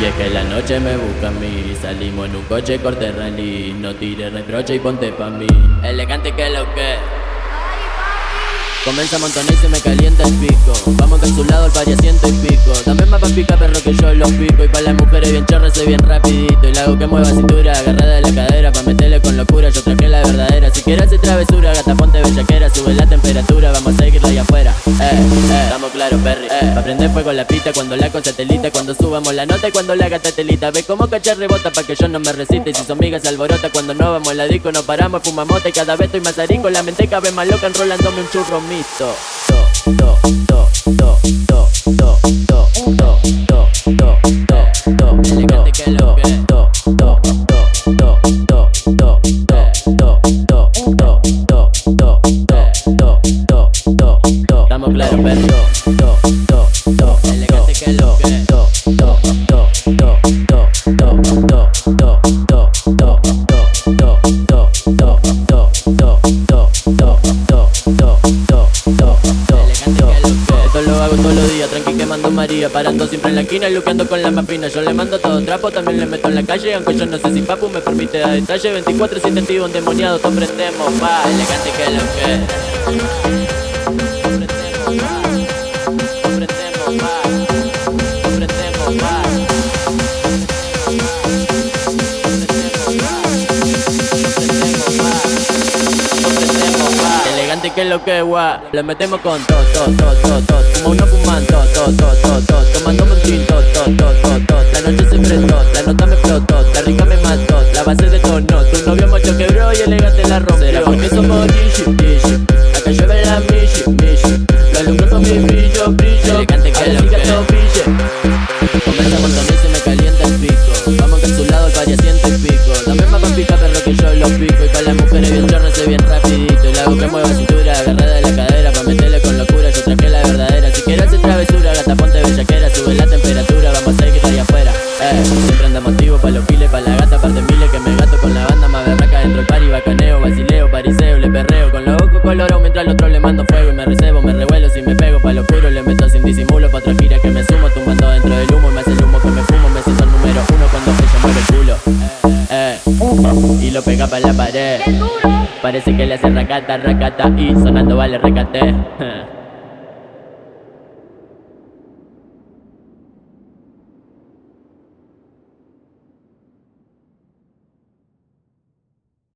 Y es que la noche me busca a mí. Salimos en un coche corte rally. No tires reproche y ponte pa' mí. Elegante que lo que Comienza a montonar y se me calienta el pico. Vamos con su lado el pari ciento y pico. También más pa' pica perro que yo los pico. Y pa' las mujeres bien chorras bien rapidito. Y la hago que mueva cintura agarrada de la cadera Pa' meterle con locura yo traje la verdadera. Si quieres hacer travesura gata ponte bellaquera. Sube la temperatura vamos a seguirla allá afuera. Eh, eh, estamos claros Perry. Eh, Pa' prender fuego la pista cuando la con satelita Cuando subamos la nota y cuando la gata telita Ve cómo cachar rebota pa' que yo no me resiste Y si son migas alborota cuando no vamos la disco No paramos, fumamos y cada vez estoy más aringo La mente cabe más loca enrolándome un churro mixto. To, to, to, to, to, to, to, to, Estamos claros, perro. To, to, to, elegante que lo que to, to, to, to, to, to, to, to, to, to, to, to, to, to, to, to, to, to, to, esto lo hago todos los días, tranqui quemando María Parando siempre en la esquina luqueando con la fina Yo le mando todo trapo, también le meto en la calle Aunque yo no sé si papu me permite dar detalle 24 sin activo endemoniado, te prendemos pa Elegante que lo que Que lo que gua, le metemos con to, to, to, to, to, como uno fumando, to, to, to, to, tomándome un la noche se prestó, la nota me explotó, la rica me mató, la base de tono, tu novio mocho quebró y elegante la rompió, será que mueva cintura, agarrada de la cadera, pa' meterle con locura, yo traje la verdadera, si quieres hacer travesura, gata ponte bellaquera, sube la temperatura, vamos a seguir allá afuera, eh, siempre anda motivo pa' los piles, pa' la gata, parte miles que me gato con la banda más berraca dentro del party, bacaneo, basileo, pariseo, le perreo, con los ojos colorados mientras al otro le mando fuego y me recebo, me revuelo si me pego pa' lo puro, le meto sin disimulo, y lo pega pa' la pared. Parece que le hace racata, racata y sonando vale recate.